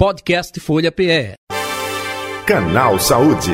Podcast Folha PE. Canal Saúde.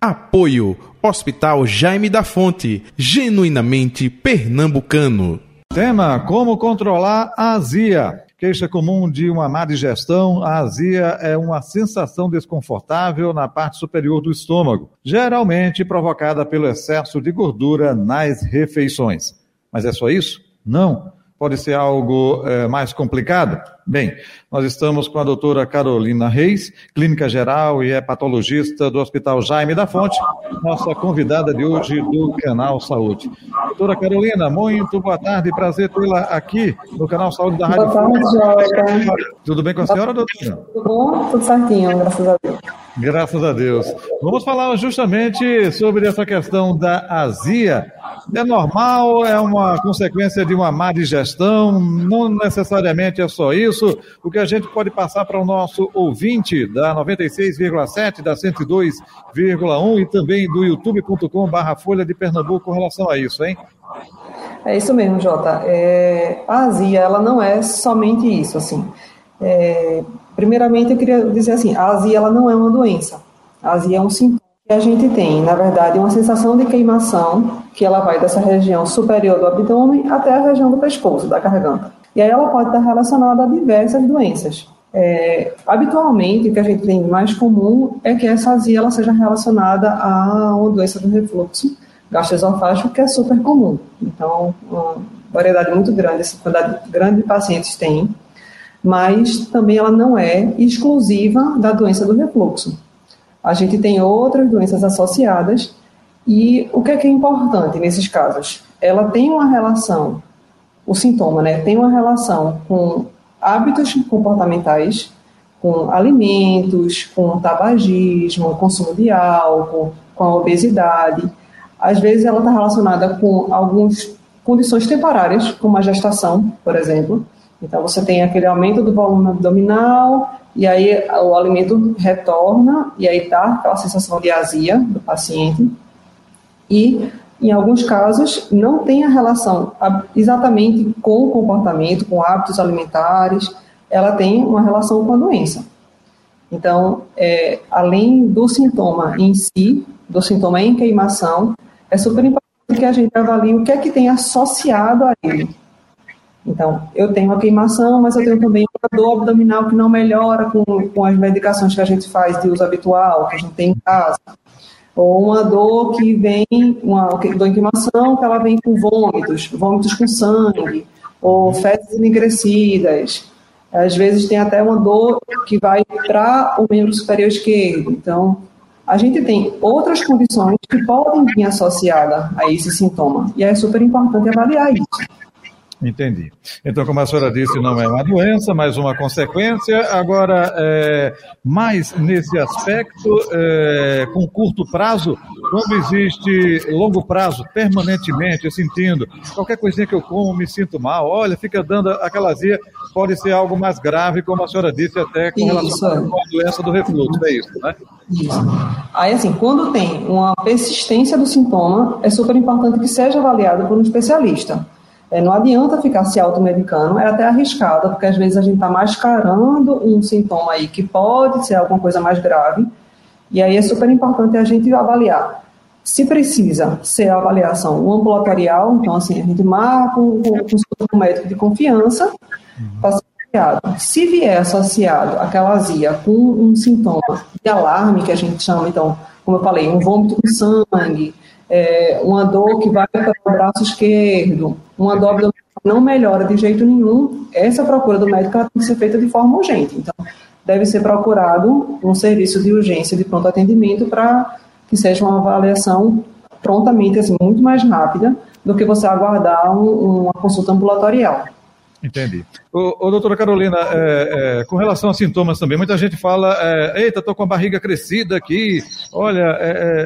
Apoio Hospital Jaime da Fonte, genuinamente pernambucano. Tema: Como controlar a azia. Queixa comum de uma má digestão, a azia é uma sensação desconfortável na parte superior do estômago, geralmente provocada pelo excesso de gordura nas refeições. Mas é só isso? Não. Pode ser algo é, mais complicado? Bem, nós estamos com a doutora Carolina Reis, clínica geral e hepatologista do Hospital Jaime da Fonte, nossa convidada de hoje do Canal Saúde. Doutora Carolina, muito boa tarde, prazer tê-la aqui no Canal Saúde da Rádio Boa tarde, Joia. Tudo bem com a senhora, doutora? Tudo bom? Tudo certinho, graças a Deus. Graças a Deus. Vamos falar justamente sobre essa questão da azia. É normal, é uma consequência de uma má digestão, não necessariamente é só isso. O que a gente pode passar para o nosso ouvinte da 96,7, da 102,1 e também do youtube.com barra Folha de Pernambuco com relação a isso, hein? É isso mesmo, Jota. É, a azia, ela não é somente isso, assim. É, primeiramente, eu queria dizer assim, a azia, ela não é uma doença. A azia é um sintoma que a gente tem, na verdade, uma sensação de queimação, que ela vai dessa região superior do abdômen até a região do pescoço, da garganta. E aí ela pode estar relacionada a diversas doenças. É, habitualmente, o que a gente tem mais comum é que essa azia ela seja relacionada a uma doença do refluxo gastroesofágico, que é super comum. Então, uma variedade muito grande, essa quantidade grande de pacientes tem, mas também ela não é exclusiva da doença do refluxo. A gente tem outras doenças associadas e o que é que é importante nesses casos? Ela tem uma relação, o sintoma, né, tem uma relação com hábitos comportamentais, com alimentos, com tabagismo, consumo de álcool, com a obesidade. Às vezes ela está relacionada com algumas condições temporárias, como a gestação, por exemplo. Então você tem aquele aumento do volume abdominal e aí o alimento retorna e aí tá aquela sensação de azia do paciente. E em alguns casos não tem a relação exatamente com o comportamento, com hábitos alimentares, ela tem uma relação com a doença. Então, é, além do sintoma em si, do sintoma em queimação, é super importante que a gente avalie o que é que tem associado a ele. Então, eu tenho a queimação, mas eu tenho também uma dor abdominal que não melhora com, com as medicações que a gente faz de uso habitual, que a gente tem em casa. Ou uma dor que vem, uma dor em queimação, que ela vem com vômitos, vômitos com sangue, ou fezes enegrecidas. Às vezes tem até uma dor que vai para o membro superior esquerdo. Então, a gente tem outras condições que podem vir associadas a esse sintoma. E é super importante avaliar isso. Entendi. Então, como a senhora disse, não é uma doença, mas uma consequência. Agora, é, mais nesse aspecto, é, com curto prazo, quando existe longo prazo, permanentemente, sentindo qualquer coisinha que eu como, me sinto mal, olha, fica dando aquela azia, pode ser algo mais grave, como a senhora disse, até com relação a doença do refluxo, é isso, né? Isso. Aí, assim, quando tem uma persistência do sintoma, é super importante que seja avaliado por um especialista. É, não adianta ficar se automedicando, é até arriscado, porque às vezes a gente está mascarando um sintoma aí que pode ser alguma coisa mais grave, e aí é super importante a gente avaliar. Se precisa ser a avaliação ambulatorial, então assim, a gente marca um, um, um médico de confiança avaliado. Se vier associado aquela azia com um sintoma de alarme, que a gente chama, então, como eu falei, um vômito com sangue, é, uma dor que vai para o braço esquerdo, uma dor abdominal não melhora de jeito nenhum, essa procura do médico tem que ser feita de forma urgente. Então, deve ser procurado um serviço de urgência de pronto atendimento para que seja uma avaliação prontamente, assim, muito mais rápida do que você aguardar um, uma consulta ambulatorial. Entendi. Ô, ô doutora Carolina, é, é, com relação a sintomas também, muita gente fala, é, eita, estou com a barriga crescida aqui, olha,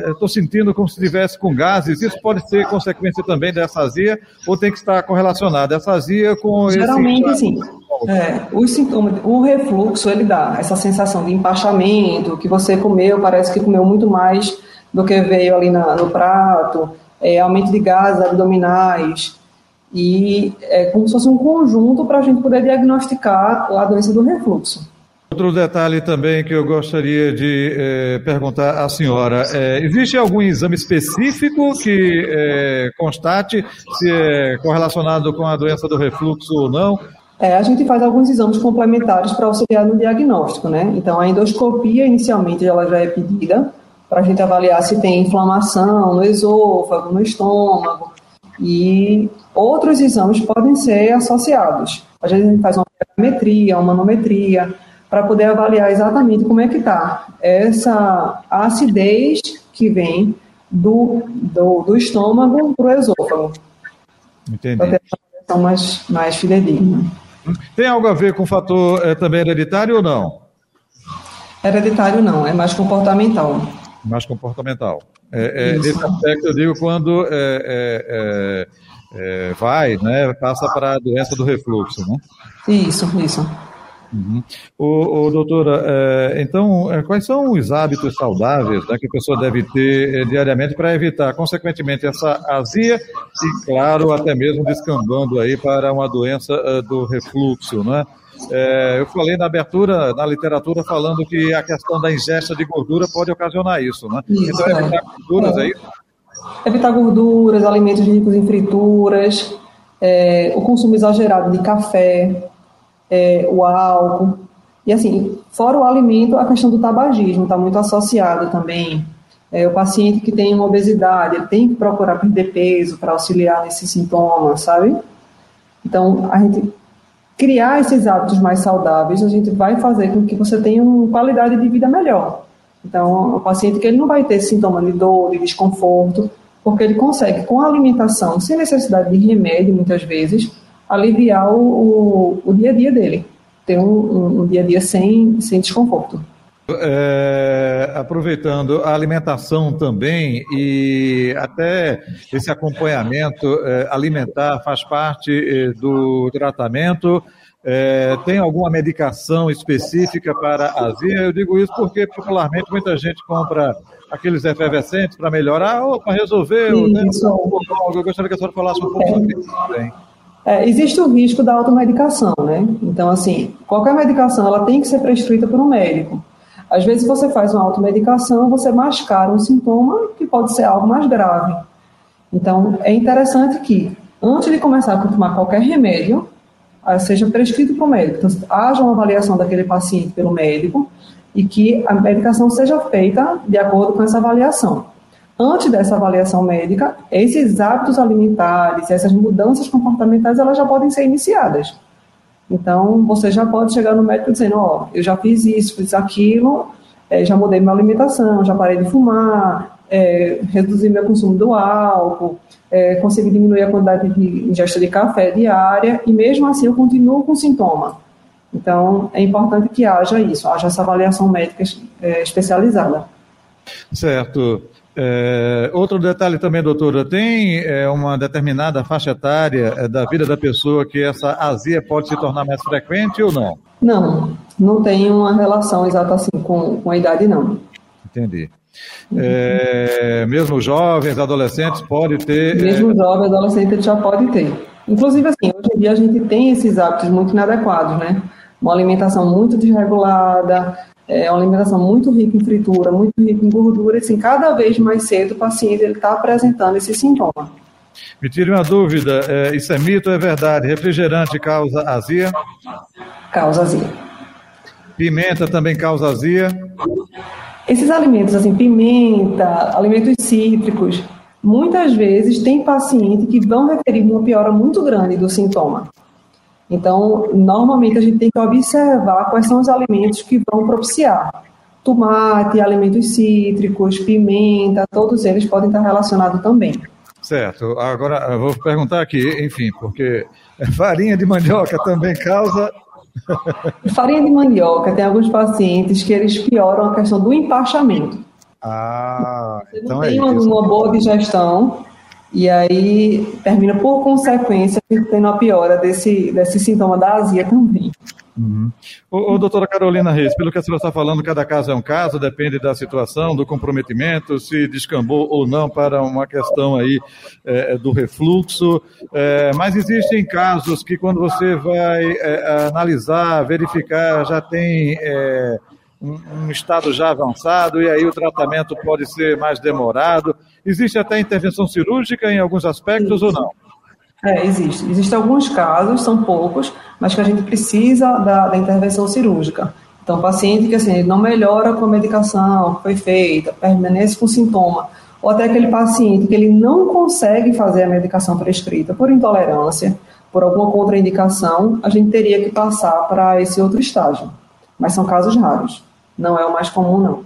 estou é, é, sentindo como se estivesse com gases, isso pode ser consequência também dessa azia ou tem que estar correlacionada essa azia com Geralmente, esse... sim. É, os sintomas, o refluxo, ele dá essa sensação de empachamento, que você comeu, parece que comeu muito mais do que veio ali na, no prato, aumento de gases abdominais, E é como se fosse um conjunto para a gente poder diagnosticar a doença do refluxo. Outro detalhe também que eu gostaria de eh, perguntar à senhora: é, existe algum exame específico que eh, constate se é correlacionado com a doença do refluxo ou não? É, a gente faz alguns exames complementares para auxiliar no diagnóstico, né? Então, a endoscopia, inicialmente, ela já é pedida para a gente avaliar se tem inflamação no esôfago, no estômago, e outros exames podem ser associados. Às vezes a gente faz uma metria, uma manometria, para poder avaliar exatamente como é que está essa acidez que vem do, do, do estômago para o esôfago. Entendi. Para ter uma avaliação mais, mais fidedigna. Tem algo a ver com o fator é, também hereditário ou não? Hereditário não, é mais comportamental. Mais comportamental. É, é, nesse aspecto eu digo quando é, vai, né, passa para a doença do refluxo, né? Isso, isso. Uhum. O, o, doutora, é, então, é, quais são os hábitos saudáveis né, que a pessoa deve ter é, diariamente para evitar, consequentemente, essa azia e, claro, até mesmo descambando aí para uma doença uh, do refluxo, né? É, eu falei na abertura, na literatura, falando que a questão da ingesta de gordura pode ocasionar isso, né? Isso, então, evitar é. gorduras é. aí? Evitar gorduras, alimentos ricos em frituras, é, o consumo exagerado de café, é, o álcool. E assim, fora o alimento, a questão do tabagismo está muito associada também. É, o paciente que tem uma obesidade, ele tem que procurar perder peso para auxiliar nesses sintomas, sabe? Então, a gente criar esses hábitos mais saudáveis, a gente vai fazer com que você tenha uma qualidade de vida melhor. Então, o paciente que ele não vai ter sintoma de dor, de desconforto, porque ele consegue, com a alimentação, sem necessidade de remédio, muitas vezes, aliviar o, o, o dia a dia dele, ter um, um, um, dia a dia sem, sem desconforto. É, aproveitando a alimentação também e até esse acompanhamento é, alimentar faz parte é, do tratamento. Tem alguma medicação específica para azia? Eu digo isso porque popularmente muita gente compra aqueles efervescentes para melhorar ou para resolver. Né? Eu gostaria que a senhora falasse um pouco sobre isso também. É, existe o risco da automedicação, né? Então, assim, qualquer medicação ela tem que ser prescrita por um médico. Às vezes você faz uma automedicação, você mascara um sintoma que pode ser algo mais grave. Então, é interessante que, antes de começar a tomar qualquer remédio, ah, seja prescrito por um médico. Então, haja uma avaliação daquele paciente pelo médico e que a medicação seja feita de acordo com essa avaliação antes dessa avaliação médica, esses hábitos alimentares, essas mudanças comportamentais, elas já podem ser iniciadas. Então, você já pode chegar no médico dizendo, ó, oh, eu já fiz isso, fiz aquilo, é, já mudei minha alimentação, já parei de fumar, é, reduzi meu consumo do álcool, é, consegui diminuir a quantidade de ingesta de café diária, e mesmo assim eu continuo com sintoma. Então, é importante que haja isso, haja essa avaliação médica é, especializada. Certo. É, outro detalhe também, doutora, tem é, uma determinada faixa etária é, da vida da pessoa que essa azia pode se tornar mais frequente ou não? Não, não tem uma relação exata assim com, com a idade, não. Entendi. É, mesmo jovens, adolescentes, pode ter. É, mesmo jovem, adolescente já pode ter. Inclusive, assim, hoje em dia a gente tem esses hábitos muito inadequados, né? Uma alimentação muito desregulada, é uma alimentação muito rica em fritura, muito rica em gordura, e assim, cada vez mais cedo o paciente está apresentando esse sintoma. Me tire uma dúvida, é, isso é mito ou é verdade? Refrigerante causa azia? Causa azia. Pimenta também causa azia? Esses alimentos, assim, pimenta, alimentos cítricos, muitas vezes tem paciente que vão referir uma piora muito grande do sintoma. Então, normalmente a gente tem que observar quais são os alimentos que vão propiciar. Tomate, alimentos cítricos, pimenta, todos eles podem estar relacionados também. Certo. Agora, eu vou perguntar aqui, enfim, porque farinha de mandioca também causa. farinha de mandioca, tem alguns pacientes que eles pioram a questão do empachamento. Ah, Você então tem é uma, isso. uma boa digestão, e aí termina por consequência tendo a piora desse, desse sintoma da azia também. Uhum. Ô, ô, doutora Carolina Reis, pelo que a senhora está falando, cada caso é um caso, depende da situação, do comprometimento, se descambou ou não para uma questão aí é, do refluxo, é, mas existem casos que quando você vai é, analisar, verificar, já tem é, um, estado já avançado e aí o tratamento pode ser mais demorado. Existe até intervenção cirúrgica em alguns aspectos ou não? É, existe. Existem alguns casos, são poucos, mas que a gente precisa da, da intervenção cirúrgica. Então, paciente que assim, não melhora com a medicação que foi feita, permanece com sintoma, ou até aquele paciente que ele não consegue fazer a medicação prescrita por intolerância, por alguma contraindicação, a gente teria que passar para esse outro estágio. Mas são casos raros. Não é o mais comum, não.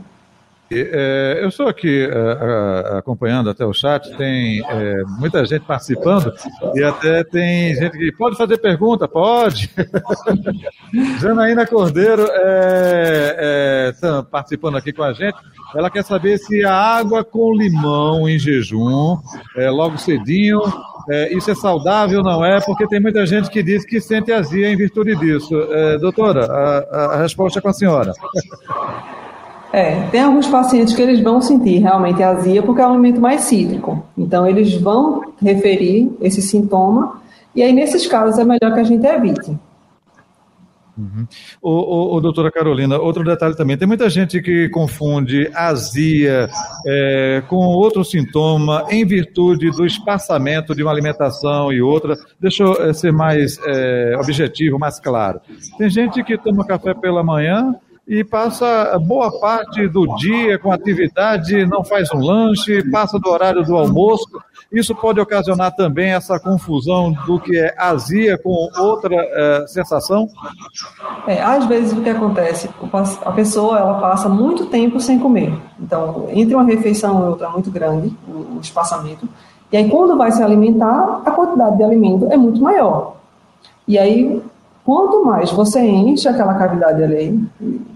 É, eu estou aqui é, acompanhando até o chat, tem é, muita gente participando e até tem gente que pode fazer pergunta, pode. Janaína Cordeiro está participando aqui com a gente. Ela quer saber se a água com limão em jejum, logo cedinho, isso é saudável ou não é? Porque tem muita gente que diz que sente azia em virtude disso. doutora, a, a resposta é com a senhora. É, tem alguns pacientes que eles vão sentir realmente azia porque é um alimento mais cítrico. Então, eles vão referir esse sintoma e aí, nesses casos, é melhor que a gente evite. Uhum. O, o, o, doutora Carolina, outro detalhe também, tem muita gente que confunde azia é, com outro sintoma em virtude do espaçamento de uma alimentação e outra. Deixa eu é, ser mais é, objetivo, mais claro. Tem gente que toma café pela manhã, e passa boa parte do dia com atividade, não faz um lanche, passa do horário do almoço. Isso pode ocasionar também essa confusão do que é azia com outra é, sensação? É, às vezes o que acontece, a pessoa ela passa muito tempo sem comer. Então, entre uma refeição e outra é muito grande, o espaçamento. E aí, quando vai se alimentar, a quantidade de alimento é muito maior. E aí, Quanto mais você enche aquela cavidade ali,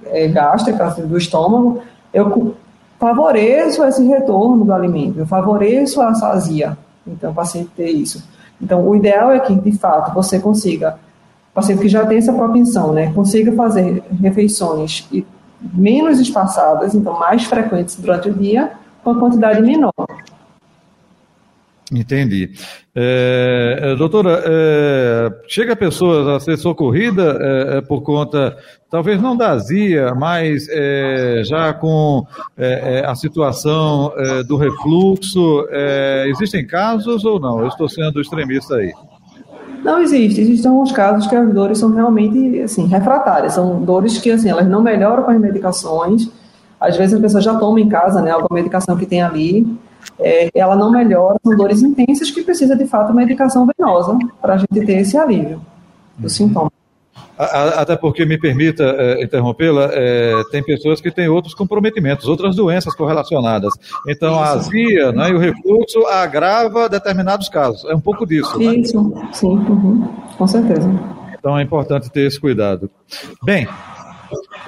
é, gástrica do estômago, eu favoreço esse retorno do alimento, eu favoreço a sazia. Então, o paciente ter isso. Então, o ideal é que, de fato, você consiga, o paciente que já tem essa propensão, né, consiga fazer refeições menos espaçadas, então mais frequentes durante o dia, com a quantidade menor. Entendi. É, é, doutora, é, chega a pessoa a ser socorrida é, é por conta, talvez não da azia, mas é, já com a situação do refluxo. existem casos ou não? Eu estou sendo extremista aí. Não existe. Existem alguns casos que as dores são realmente assim, refratárias. São dores que assim, elas não melhoram com as medicações. Às vezes a pessoa já toma em casa né, alguma medicação que tem ali é, ela não melhora, são dores intensas que precisa de fato medicação venosa para a gente ter esse alívio do uhum. sintoma. Até porque, me permita é, interrompê-la, é, tem pessoas que têm outros comprometimentos, outras doenças correlacionadas. Então, a azia né, e o refluxo agrava determinados casos. É um pouco disso. Né? Isso, né? sim, uhum, com certeza. Então, é importante ter esse cuidado. Bem,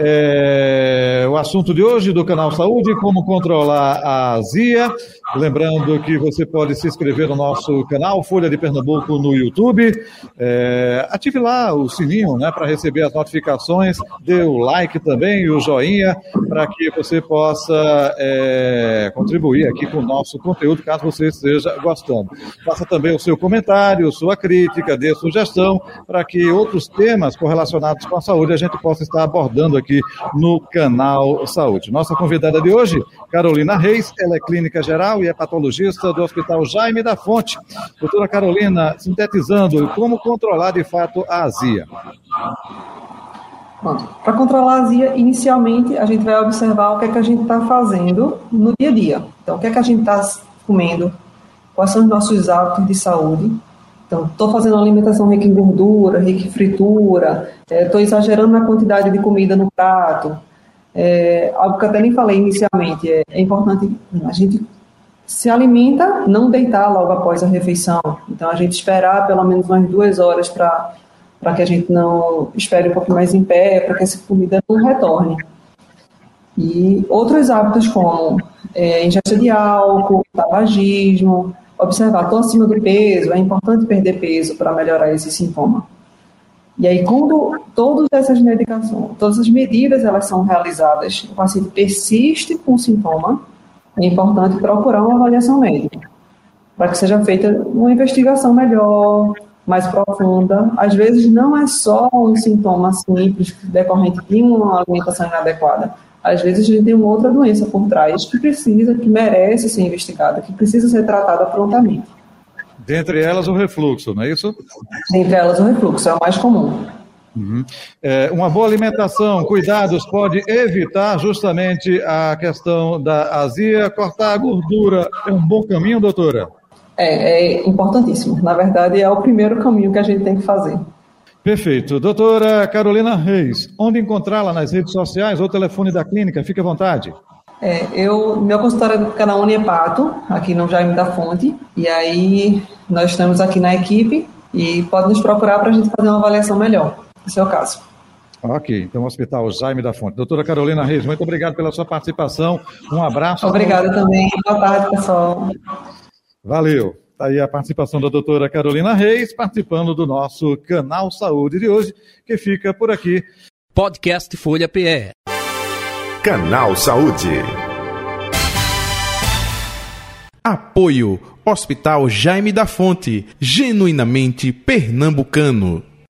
é, o assunto de hoje do canal Saúde, como controlar a azia. Lembrando que você pode se inscrever no nosso canal Folha de Pernambuco no YouTube. É, ative lá o sininho né, para receber as notificações. Dê o like também e o joinha para que você possa é, contribuir aqui com o nosso conteúdo, caso você esteja gostando. Faça também o seu comentário, sua crítica, dê sugestão para que outros temas correlacionados com a saúde a gente possa estar abordando aqui no canal Saúde. Nossa convidada de hoje, Carolina Reis, ela é clínica geral e é patologista do Hospital Jaime da Fonte. Doutora Carolina, sintetizando, como controlar de fato a azia? Para controlar a azia, inicialmente a gente vai observar o que é que a gente está fazendo no dia a dia. Então, o que é que a gente está comendo, quais são os nossos hábitos de saúde. Então, estou fazendo alimentação rica em gordura, rica em fritura, estou é, exagerando na quantidade de comida no prato. É, algo que até nem falei inicialmente, é, é importante a gente se alimenta, não deitar logo após a refeição. Então, a gente esperar pelo menos umas duas horas para que a gente não espere um pouco mais em pé, para que essa comida não retorne. E outros hábitos como é, de álcool, tabagismo, observar, estou acima do peso, é importante perder peso para melhorar esse sintoma. E aí, quando todas essas medicações, todas as medidas elas são realizadas, o paciente persiste com o sintoma, é importante procurar uma avaliação médica, para que seja feita uma investigação melhor, mais profunda. Às vezes não é só um sintoma simples decorrente de uma alimentação inadequada. Às vezes a gente tem uma outra doença por trás que precisa, que merece ser investigada, que precisa ser tratada prontamente. Dentre elas o refluxo, não é isso? Dentre elas o refluxo, é o mais comum. Uhum. É, uma boa alimentação, cuidados, pode evitar justamente a questão da azia. Cortar a gordura é um bom caminho, doutora? É, é importantíssimo. Na verdade, é o primeiro caminho que a gente tem que fazer. Perfeito. Doutora Carolina Reis, onde encontrá-la nas redes sociais ou telefone da clínica? Fique à vontade. É, eu, meu consultório fica na Uniepato, aqui no Jaime da Fonte, e aí nós estamos aqui na equipe e pode nos procurar para a gente fazer uma avaliação melhor, no seu caso. Ok, então Hospital Jaime da Fonte. Doutora Carolina Reis, muito obrigado pela sua participação. Um abraço. Obrigada também. Boa tarde, pessoal. Valeu. Está aí a participação da doutora Carolina Reis, participando do nosso Canal Saúde de hoje, que fica por aqui. Podcast Folha PE. Canal Saúde. Apoio Hospital Jaime da Fonte, genuinamente pernambucano.